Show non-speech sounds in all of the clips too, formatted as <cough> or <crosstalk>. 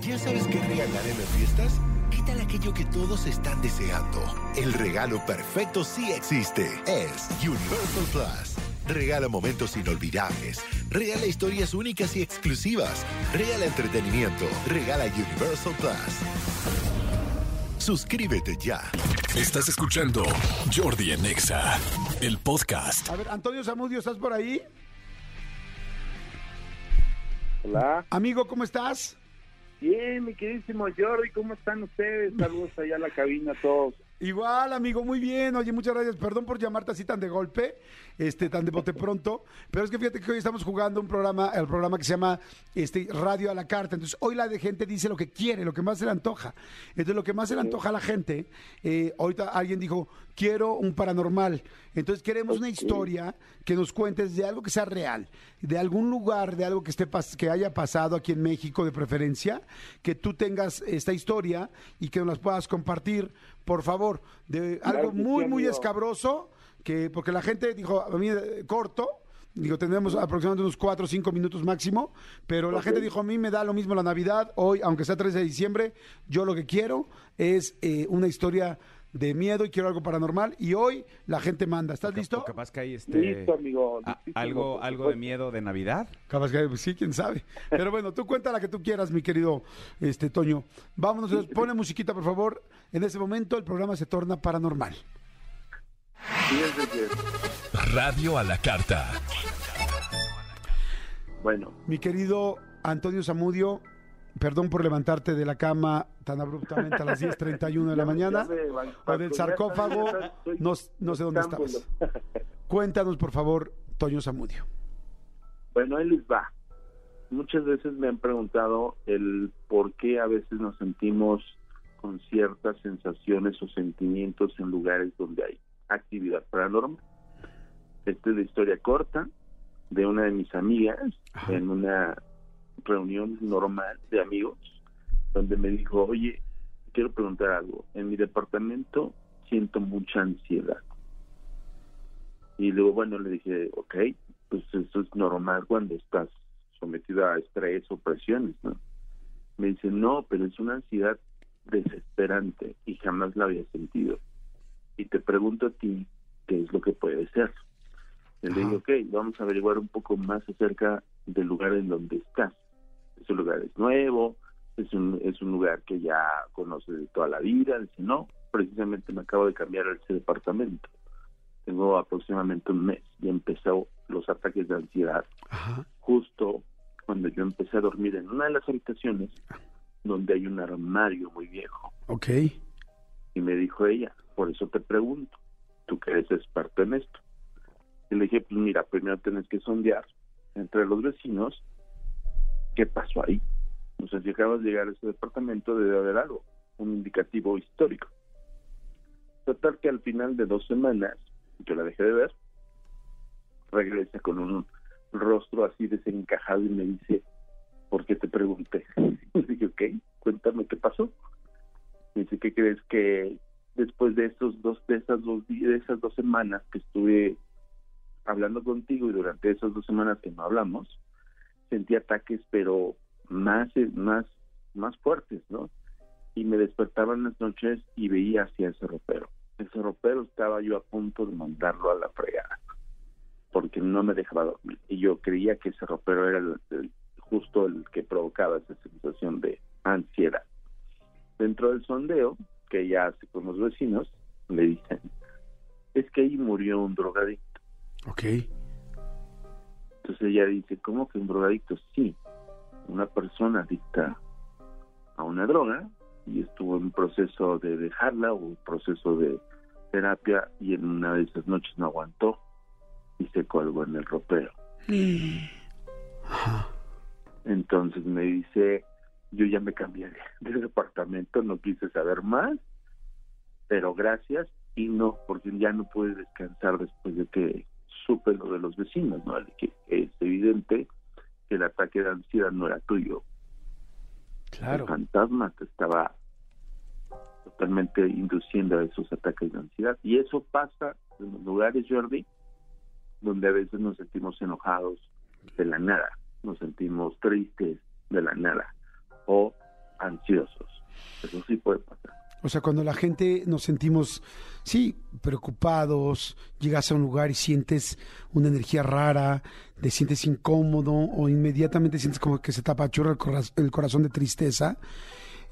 ¿Ya sabes qué regalar en las fiestas? ¿Qué tal aquello que todos están deseando? El regalo perfecto sí existe. Es Universal Plus. Regala momentos inolvidables. Regala historias únicas y exclusivas. Regala entretenimiento. Regala Universal Plus. Suscríbete ya. Estás escuchando Jordi Anexa, el podcast. A ver, Antonio Zamudio, ¿estás por ahí? Hola. Amigo, ¿cómo estás? Bien, mi queridísimo Jordi, ¿cómo están ustedes? Saludos allá a la cabina a todos. Igual, amigo, muy bien. Oye, muchas gracias. Perdón por llamarte así tan de golpe, este, tan de bote pronto. Pero es que fíjate que hoy estamos jugando un programa, el programa que se llama este, Radio a la Carta. Entonces, hoy la de gente dice lo que quiere, lo que más se le antoja. Entonces, lo que más se le antoja a la gente, eh, ahorita alguien dijo, quiero un paranormal. Entonces, queremos una historia que nos cuentes de algo que sea real, de algún lugar, de algo que esté que haya pasado aquí en México de preferencia, que tú tengas esta historia y que nos las puedas compartir por favor, de algo muy, muy escabroso, que porque la gente dijo, a mí eh, corto, digo, tendremos aproximadamente unos 4 o 5 minutos máximo, pero la gente dijo, a mí me da lo mismo la Navidad, hoy, aunque sea 13 de diciembre, yo lo que quiero es eh, una historia de miedo y quiero algo paranormal y hoy la gente manda. ¿Estás listo? capaz que hay este Listo, amigo. algo algo de miedo de Navidad. Capaz que pues sí, quién sabe. Pero bueno, tú cuenta la que tú quieras, mi querido este Toño. Vámonos, pone musiquita, por favor. En ese momento el programa se torna paranormal. Radio a la carta. Bueno. Mi querido Antonio Zamudio, perdón por levantarte de la cama tan abruptamente a las <laughs> 10.31 de la mañana, o del sarcófago, <laughs> no, no sé dónde estabas. <laughs> Cuéntanos, por favor, Toño Zamudio. Bueno, él les va. Muchas veces me han preguntado el por qué a veces nos sentimos con ciertas sensaciones o sentimientos en lugares donde hay actividad paranormal. Esta es la historia corta de una de mis amigas en una reunión normal de amigos donde me dijo, oye, quiero preguntar algo. En mi departamento siento mucha ansiedad. Y luego, bueno, le dije, ok, pues eso es normal cuando estás sometido a estrés o presiones, ¿no? Me dice, no, pero es una ansiedad desesperante y jamás la había sentido. Y te pregunto a ti, ¿qué es lo que puede ser? le digo, ok, vamos a averiguar un poco más acerca del lugar en donde estás. Ese lugar es nuevo, es un, es un lugar que ya conoces de toda la vida. Dice, no, precisamente me acabo de cambiar a ese departamento. Tengo aproximadamente un mes y empezó los ataques de ansiedad justo cuando yo empecé a dormir en una de las habitaciones donde hay un armario muy viejo. Ok. Y me dijo ella, por eso te pregunto, tú que eres experto en esto. Y le dije, pues mira, primero tienes que sondear entre los vecinos qué pasó ahí. O sea, si acabas de llegar a ese departamento debe haber algo, un indicativo histórico. Total que al final de dos semanas, yo la dejé de ver, regresa con un rostro así desencajado y me dice, ¿por qué te pregunté? <laughs> Y dije, ok, cuéntame qué pasó. Me dice, ¿qué crees que después de esos dos, de esas dos, de esas dos semanas que estuve hablando contigo y durante esas dos semanas que no hablamos, sentí ataques, pero más, más, más fuertes, ¿no? Y me despertaba en las noches y veía hacia ese ropero. Ese ropero estaba yo a punto de mandarlo a la fregada, porque no me dejaba dormir. Y yo creía que ese ropero era el, justo el que provocaba esa sensación de ansiedad. Dentro del sondeo, que ya hace con los vecinos, me dicen, es que ahí murió un drogadicto. Ok. Entonces ella dice, ¿cómo que un drogadicto? Sí, una persona adicta a una droga y estuvo en un proceso de dejarla o un proceso de terapia y en una de esas noches no aguantó y se colgó en el ropero. Entonces me dice, yo ya me cambié <laughs> de departamento, no quise saber más, pero gracias y no, porque ya no pude descansar después de que supe lo de los vecinos, ¿no? Que es evidente que el ataque de ansiedad no era tuyo. Claro. El fantasma te estaba totalmente induciendo a esos ataques de ansiedad. Y eso pasa en los lugares, Jordi, donde a veces nos sentimos enojados de la nada, nos sentimos tristes de la nada, o ansiosos. Eso sí puede pasar. O sea, cuando la gente nos sentimos, sí, preocupados, llegas a un lugar y sientes una energía rara, te sientes incómodo o inmediatamente sientes como que se te apachurra el, coraz- el corazón de tristeza,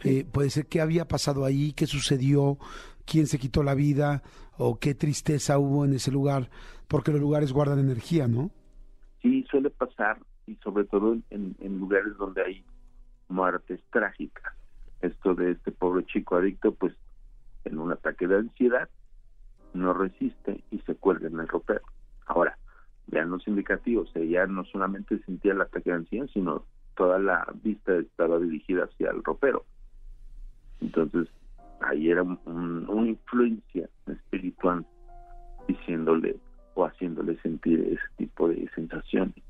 eh, puede ser qué había pasado ahí, qué sucedió, quién se quitó la vida o qué tristeza hubo en ese lugar, porque los lugares guardan energía, ¿no? Sí, suele pasar y sobre todo en lugares donde hay muertes trágicas. Esto de este pobre chico adicto, pues en un ataque de ansiedad no resiste y se cuelga en el ropero. Ahora, vean los indicativos, ella no solamente sentía el ataque de ansiedad, sino toda la vista estaba dirigida hacia el ropero. Entonces, ahí era un- un- una influencia espiritual diciéndole o haciéndole sentir ese tipo de sensaciones.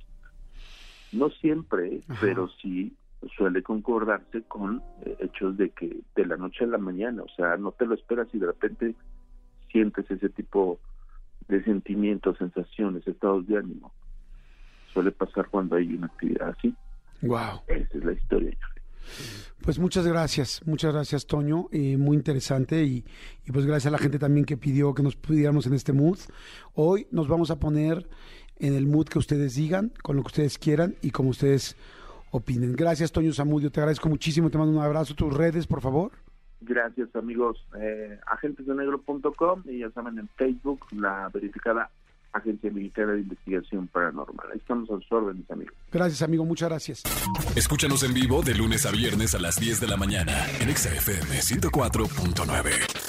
No siempre, Ajá. pero sí suele concordarse con eh, hechos de que de la noche a la mañana, o sea, no te lo esperas y de repente sientes ese tipo de sentimientos, sensaciones, estados de ánimo. Suele pasar cuando hay una actividad así. Wow. Esa es la historia. Pues muchas gracias, muchas gracias Toño, eh, muy interesante y, y pues gracias a la gente también que pidió que nos pudiéramos en este mood. Hoy nos vamos a poner en el mood que ustedes digan, con lo que ustedes quieran y como ustedes opinen. Gracias Toño Zamudio, te agradezco muchísimo, te mando un abrazo, tus redes por favor. Gracias amigos, eh, agentesdenegro.com y ya saben en Facebook la verificada Agencia Militar de Investigación Paranormal. Ahí estamos a sus órdenes amigos. Gracias amigo, muchas gracias. Escúchanos en vivo de lunes a viernes a las 10 de la mañana en Exa FM 104.9.